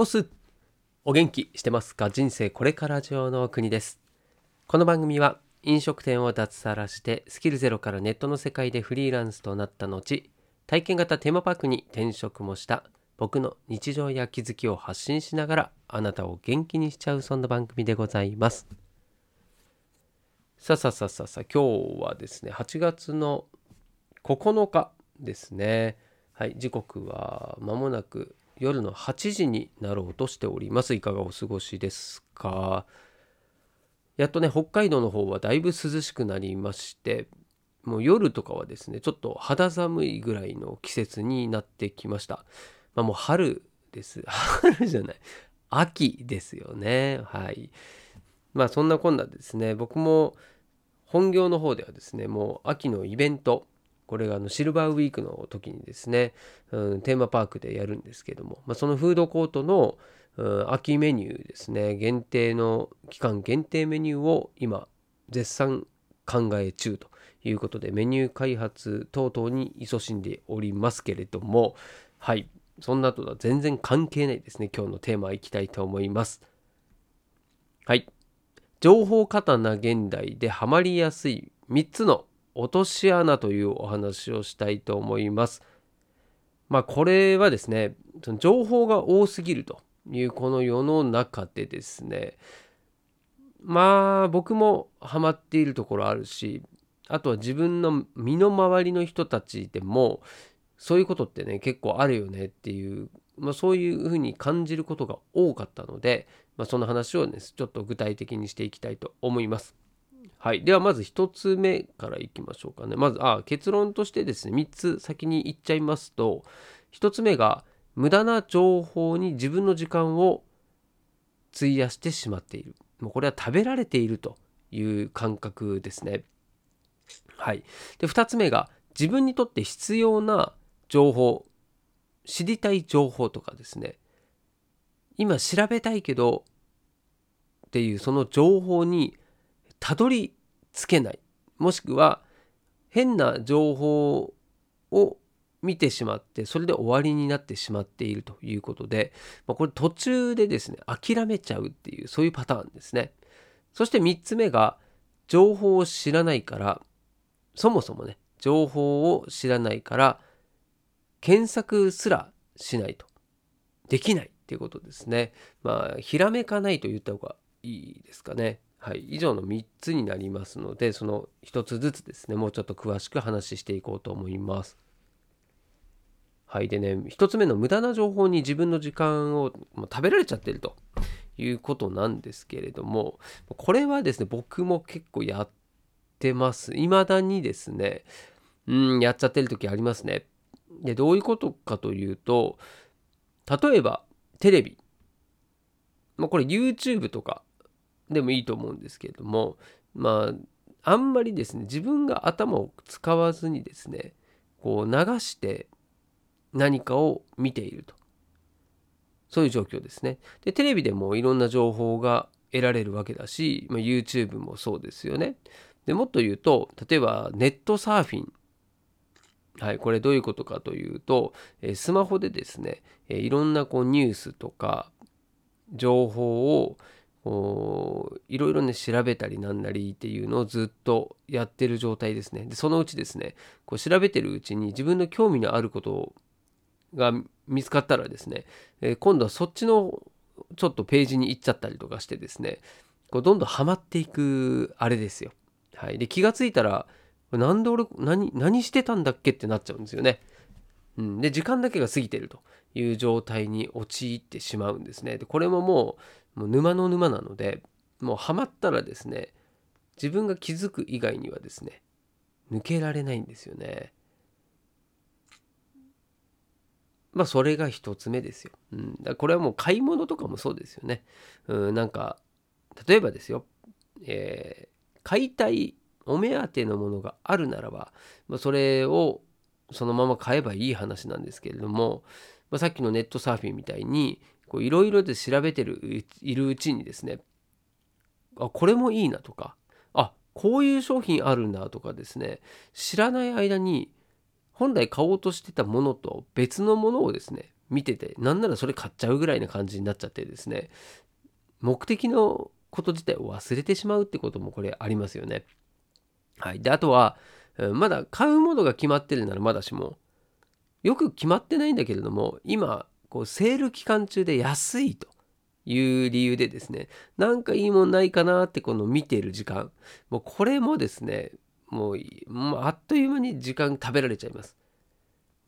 オスお元気してますか？人生これから上の国です。この番組は飲食店を脱サラしてスキルゼロからネットの世界でフリーランスとなった後体験型テーマパークに転職もした僕の日常や気づきを発信しながらあなたを元気にしちゃうそんな番組でございます。さあさあさあさあさあ今日はですね8月の9日ですね。はい時刻は間もなく夜の8時になろうとしております。いかがお過ごしですか？やっとね北海道の方はだいぶ涼しくなりましてもう夜とかはですねちょっと肌寒いぐらいの季節になってきました。まあもう春です。春じゃない。秋ですよね。はい。まあそんなこんなですね。僕も本業の方ではですねもう秋のイベントこれがあのシルバーウィークの時にですね、うん、テーマパークでやるんですけども、まあ、そのフードコートの、うん、秋メニューですね限定の期間限定メニューを今絶賛考え中ということでメニュー開発等々に勤しんでおりますけれどもはいそんなとは全然関係ないですね今日のテーマいきたいと思います。はい情報過多な現代でハマりやすい3つの落とし穴というお話をしたいと思います。まあこれはですね、その情報が多すぎるというこの世の中でですね、まあ僕もハマっているところあるし、あとは自分の身の回りの人たちでもそういうことってね結構あるよねっていう、まあ、そういうふうに感じることが多かったので、まあ、その話をねちょっと具体的にしていきたいと思います。はい。では、まず1つ目からいきましょうかね。まず、あ、結論としてですね、3つ先に言っちゃいますと、1つ目が、無駄な情報に自分の時間を費やしてしまっている。もうこれは食べられているという感覚ですね。はい。で、2つ目が、自分にとって必要な情報、知りたい情報とかですね、今調べたいけどっていうその情報にたどり着けない。もしくは変な情報を見てしまってそれで終わりになってしまっているということで、まあ、これ途中でですね諦めちゃうっていうそういうパターンですね。そして3つ目が情報を知らないからそもそもね情報を知らないから検索すらしないと。できないっていうことですね。まあひらめかないと言った方がいいですかね。はい、以上の3つになりますのでその1つずつですねもうちょっと詳しく話していこうと思います。はいでね1つ目の無駄な情報に自分の時間をもう食べられちゃってるということなんですけれどもこれはですね僕も結構やってます。未だにですねうんやっちゃってる時ありますね。でどういうことかというと例えばテレビまあこれ YouTube とかでもいいと思うんですけれどもまああんまりですね自分が頭を使わずにですねこう流して何かを見ていると。そういう状況ですね。でテレビでもいろんな情報が得られるわけだし、まあ、YouTube もそうですよね。でもっと言うと例えばネットサーフィン。はい、これどういうことかというと、えスマホでですね、えいろんなこうニュースとか情報をいろいろね調べたりなんなりっていうのをずっとやってる状態ですねでそのうちですねこう調べてるうちに自分の興味のあることが見つかったらですね、え今度はそっちのちょっとページに行っちゃったりとかしてですねこうどんどんハマっていくあれですよ。はい、で気がついたらなんで俺何何してたんだっけってなっちゃうんですよね。うん、で時間だけが過ぎてるという状態に陥ってしまうんですね。でこれももうもう沼の沼なのでもうハマったらですね自分が気づく以外にはですね抜けられないんですよね。まあそれが一つ目ですよ。うん、だこれはもう買い物とかもそうですよね。うん、なんか例えばですよ、えー、買いたいお目当てのものがあるならば、まあ、それをそのまま買えばいい話なんですけれども、まあ、さっきのネットサーフィンみたいにいろいろで調べてるいるうちにですねあこれもいいなとかあこういう商品あるんだとかですね知らない間に本来買おうとしてたものと別のものをですね見ててなんならそれ買っちゃうぐらいな感じになっちゃってですね目的のこと自体を忘れてしまうってこともこれありますよね。はい、であとはまだ買うものが決まってるならまだしもよく決まってないんだけれども今こうセール期間中で安いという理由でですねなんかいいもんないかなってこの見ている時間もうこれもですねもうあっという間に時間食べられちゃいます。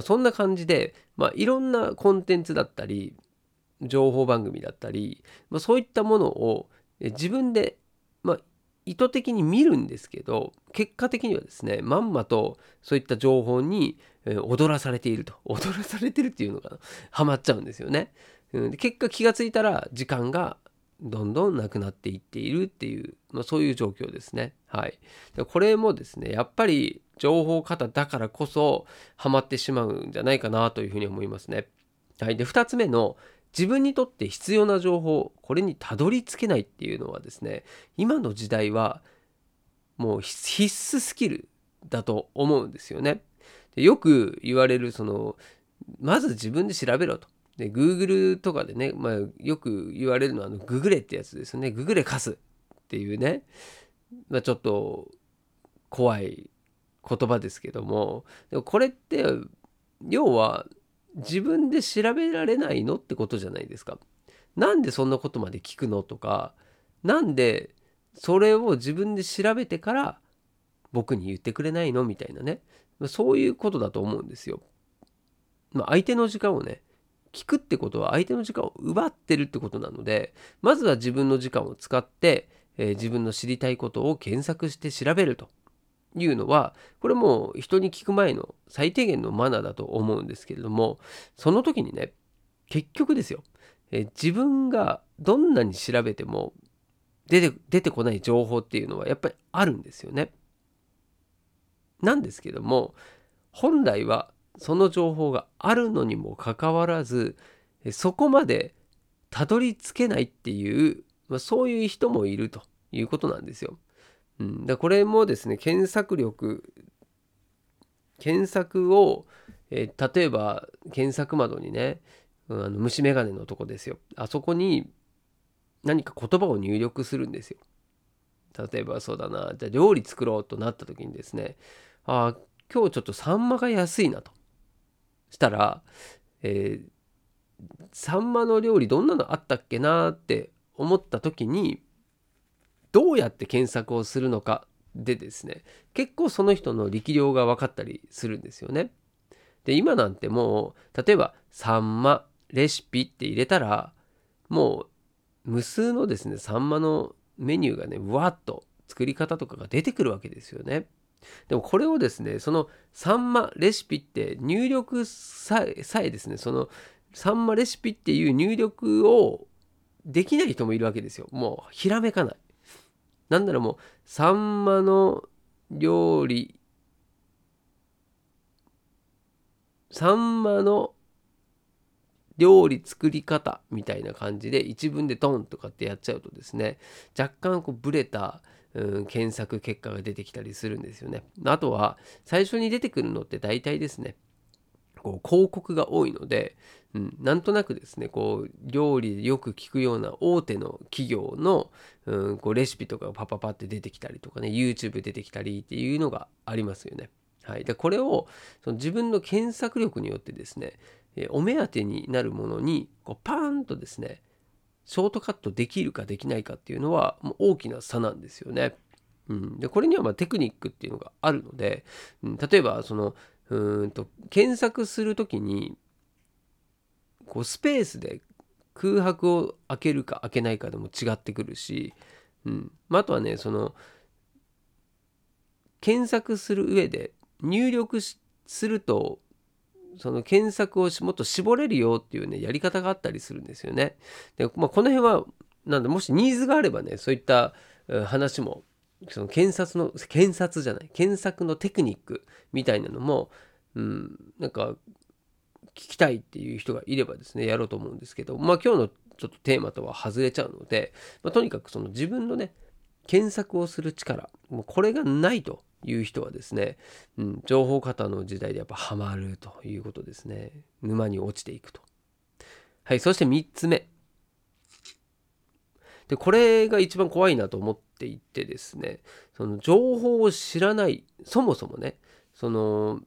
そんな感じで、まあ、いろんなコンテンツだったり情報番組だったり、まあ、そういったものを自分で、まあ、意図的に見るんですけど結果的にはですねまんまとそういった情報に踊らされていると 踊らされてるっていうのがハマっちゃうんですよね。うん、で結果気がついたら時間がどんどんなくなっていっているっていう、まあ、そういう状況ですね。はい。これもですねやっぱり情報型だからこそハマってしまうんじゃないかなというふうに思いますね。はい。で2つ目の自分にとって必要な情報これにたどり着けないっていうのはですね今の時代はもう必須スキルだと思うんですよね。でよく言われるそのまず自分で調べろと。で Google とかでね、まあ、よく言われるのはあのググレってやつですね。ググレ貸すっていうね、まあ、ちょっと怖い言葉ですけどもでもこれって要は自分で調べられないのってことじゃないですか。なんでそんなことまで聞くのとかなんでそれを自分で調べてから僕に言ってくれないのみたいなねそういうことだと思うんですよ。まあ、相手の時間をね聞くってことは相手の時間を奪ってるってことなのでまずは自分の時間を使って、えー、自分の知りたいことを検索して調べるというのはこれも人に聞く前の最低限のマナーだと思うんですけれどもその時にね結局ですよ、え自分がどんなに調べても出て出てこない情報っていうのはやっぱりあるんですよね。なんですけども本来はその情報があるのにもかかわらずそこまでたどり着けないっていう、まあ、そういう人もいるということなんですよ。うん、だこれもですね検索力検索を、えー、例えば検索窓にね、あの虫眼鏡のとこですよ。あそこに何か言葉を入力するんですよ。例えばそうだな。じゃあ料理作ろうとなった時にですねああ今日ちょっとサンマが安いなと。したら、えー、サンマの料理どんなのあったっけなって思った時にどうやって検索をするのかでですね結構その人の力量が分かったりするんですよね。で今なんてもう例えば「サンマレシピ」って入れたらもう無数のですねサンマのメニューがねうわっと作り方とかが出てくるわけですよね。でもこれをですねそのサンマレシピって入力さえさえですねそのサンマレシピっていう入力をできない人もいるわけですよ。もうひらめかない。なんならもうサンマの料理サンマの料理作り方みたいな感じで一文でドンとかってやっちゃうとですね若干こうブレた、うん、検索結果が出てきたりするんですよね。あとは最初に出てくるのって大体ですねこう広告が多いので、うん、なんとなくですねこう料理でよく聞くような大手の企業の、うん、こうレシピとかがパパパって出てきたりとかね YouTube 出てきたりっていうのがありますよね。はい、でこれをその自分の検索力によってですねお目当てになるものにこうパーンとですねショートカットできるかできないかっていうのはもう大きな差なんですよね。うん、でこれにはまテクニックっていうのがあるので、うん、例えばそのうんと検索する時にこうスペースで空白を開けるか開けないかでも違ってくるし、うんまあ、とはねその検索する上で入力するとその検索をもっと絞れるよっていうねやり方があったりするんですよね。で、まあ、この辺はなんでもしニーズがあればねそういった話もその検索の検索じゃない検索のテクニックみたいなのも、うん、なんか聞きたいっていう人がいればですねやろうと思うんですけどまあ今日のちょっとテーマとは外れちゃうので、まあ、とにかくその自分のね検索をする力もうこれがないという人はですね、うん、情報型の時代でやっぱハマるということですね。沼に落ちていくと。はいそして3つ目。でこれが一番怖いなと思っていてですねその情報を知らないそもそもねその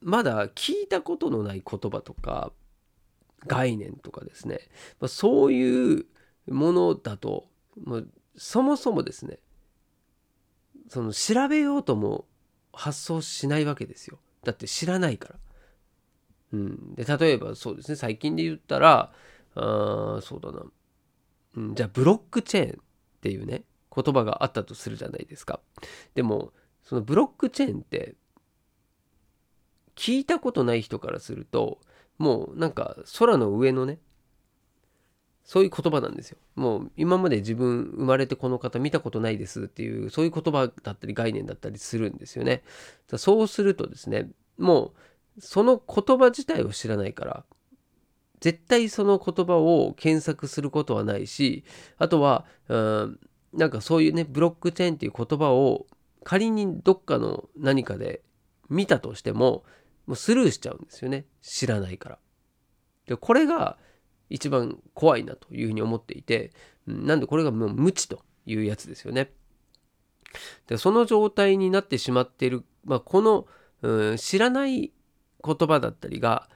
まだ聞いたことのない言葉とか概念とかですね、まあ、そういうものだと、まあ、そもそもですねその調べようとも発想しないわけですよ。だって知らないから。うん、で例えばそうですね最近で言ったらあそうだな、うん、じゃあブロックチェーンっていうね言葉があったとするじゃないですか。でもそのブロックチェーンって聞いたことない人からするともうなんか空の上のねそういう言葉なんですよ。もう今まで自分生まれてこの方見たことないですっていうそういう言葉だったり概念だったりするんですよね。そうするとですねもうその言葉自体を知らないから絶対その言葉を検索することはないしあとはうんなんかそういうねブロックチェーンっていう言葉を仮にどっかの何かで見たとしてももうスルーしちゃうんですよね知らないから。でこれが一番怖いなというふうに思っていて、なんでこれがもう無知というやつですよね。でその状態になってしまっている、まあ、この、うん、知らない言葉だったりが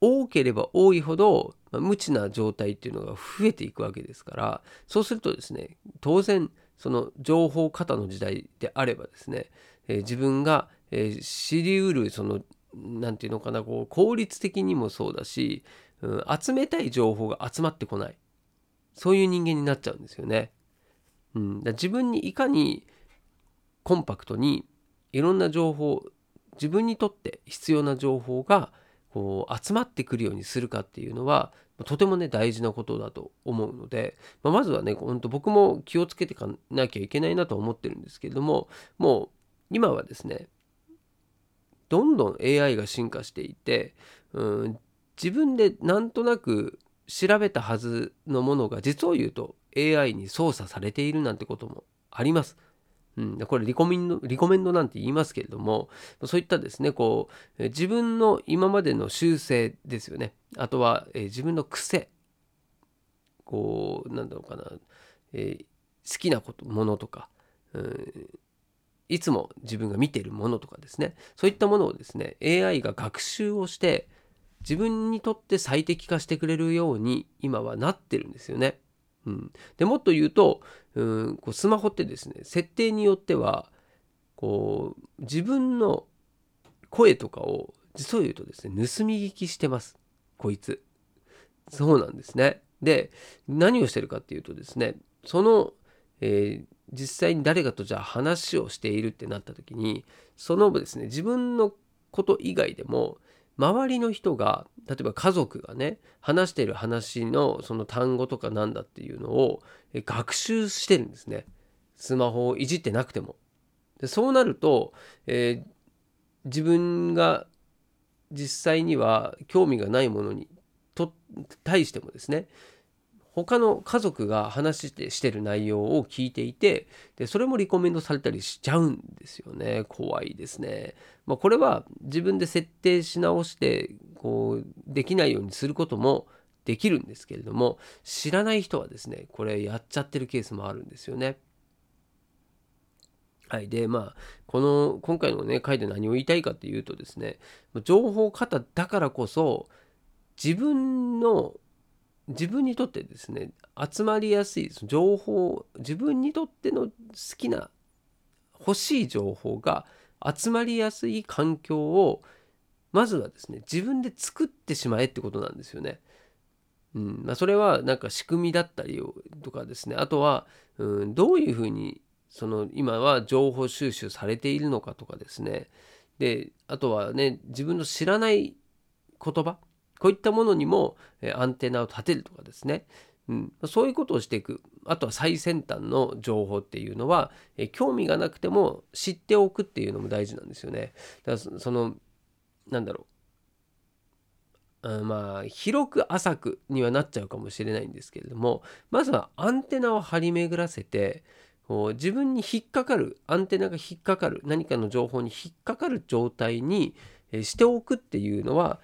多ければ多いほど、無知な状態っていうのが増えていくわけですからそうするとですね当然その情報過多の時代であればですね、えー、自分が、えー、知りうるその何て言うのかなこう効率的にもそうだしうん、集めたい情報が集まってこないそういう人間になっちゃうんですよね。うん、だ自分にいかにコンパクトにいろんな情報自分にとって必要な情報がこう集まってくるようにするかっていうのはとてもね大事なことだと思うので、ま、まずはね本当僕も気をつけていかなきゃいけないなと思ってるんですけれどももう今はですねどんどん AI が進化していて、うん、自分でなんとなく調べたはずのものが実を言うと AI に操作されているなんてこともあります。うん、これリコメンド、リコメンドなんて言いますけれども、そういったですね、こう、自分の今までの習性ですよね。あとは、えー、自分の癖。こう、なんだろうかな、えー、好きなこと、ものとか、うん、いつも自分が見ているものとかですね、そういったものをですね、AI が学習をして、自分にとって最適化してくれるように今はなってるんですよね。うん、でもっと言うとうんこうスマホってですね設定によってはこう自分の声とかを実を言うとですね盗み聞きしてますこいつ。そうなんですね。で何をしてるかっていうとですねその、えー、実際に誰かとじゃあ話をしているってなった時にそのですね自分のこと以外でも周りの人が例えば家族がね話してる話のその単語とかなんだっていうのを学習してるんですね。スマホをいじってなくても。でそうなると、えー、自分が実際には興味がないものにと対してもですね他の家族が話してしてる内容を聞いていてでそれもリコメンドされたりしちゃうんですよね。怖いですね、まあ、これは自分で設定し直してこうできないようにすることもできるんですけれども知らない人はですねこれやっちゃってるケースもあるんですよね。はい、でまあこの今回のね回で何を言いたいかっていうとですね情報過多だからこそ自分の自分にとってですね集まりやすい情報自分にとっての好きな欲しい情報が集まりやすい環境をまずはですね自分で作ってしまえってことなんですよね。うんまあ、それはなんか仕組みだったりとかですねあとは、うん、どういうふうにその今は情報収集されているのかとかですねであとはね自分の知らない言葉こういったものにもアンテナを立てるとかですね、うん、そういうことをしていく。あとは最先端の情報っていうのは興味がなくても知っておくっていうのも大事なんですよね。だからそのなんだろう。まあ広く浅くにはなっちゃうかもしれないんですけれどもまずはアンテナを張り巡らせてこう自分に引っかかるアンテナが引っかかる何かの情報に引っかかる状態にしておくっていうのは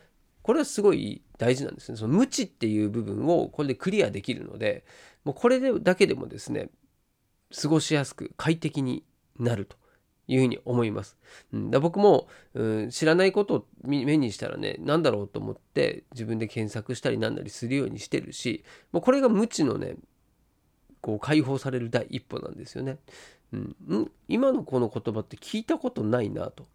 これはすごい大事なんですね。その無知っていう部分をこれでクリアできるので、もうこれでだけでもですね、過ごしやすく快適になるというふうに思います。うん、だ僕も、うん、知らないことを目にしたらね、何だろうと思って自分で検索したりなんなりするようにしてるし、もうこれが無知のね、こう解放される第一歩なんですよね。うん、今のこの言葉って聞いたことないなと。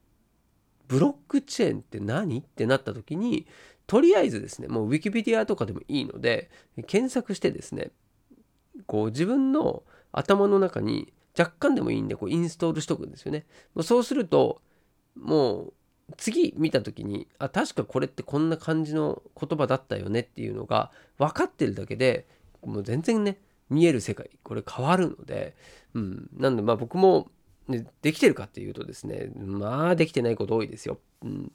ブロックチェーンって何？ってなった時にとりあえずですねもうウィキペディアとかでもいいので検索してですねこう自分の頭の中に若干でもいいんでこうインストールしとくんですよね。そうするともう次見た時にあ確かこれってこんな感じの言葉だったよねっていうのが分かってるだけでもう全然ね見える世界これ変わるので、うん、なんでまあ僕も、ね、できてるかっていうとですねまあできてないこと多いですよ。うん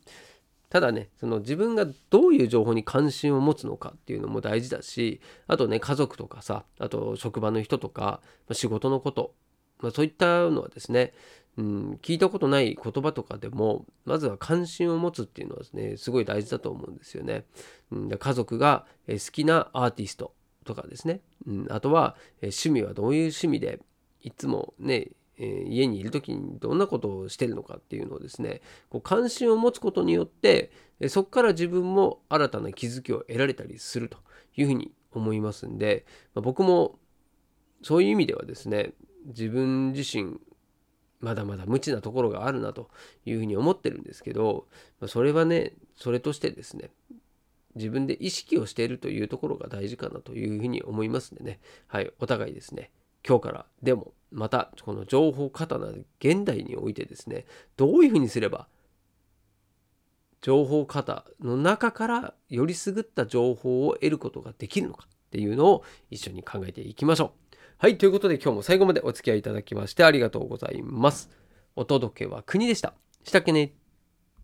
ただね、その自分がどういう情報に関心を持つのかっていうのも大事だし、あとね、家族とかさ、あと職場の人とか、仕事のこと、まあ、そういったのはですね、うん、聞いたことない言葉とかでも、まずは関心を持つっていうのはですね、すごい大事だと思うんですよね。うん、家族が好きなアーティストとかですね、うん、あとは趣味はどういう趣味で、いつもね、え家にいる時にどんなことをしてるのかっていうのをですねこう関心を持つことによってそこから自分も新たな気づきを得られたりするというふうに思いますんで、まあ、僕もそういう意味ではですね自分自身まだまだ無知なところがあるなというふうに思ってるんですけど、ま、それはねそれとしてですね自分で意識をしているというところが大事かなというふうに思いますんでね。はいお互いですね。今日からでもまたこの情報過多な現代においてですねどういうふうにすれば情報過多の中からよりすぐった情報を得ることができるのかっていうのを一緒に考えていきましょう。はい、ということで今日も最後までお付き合いいただきましてありがとうございます。お届けは国でした。したっけね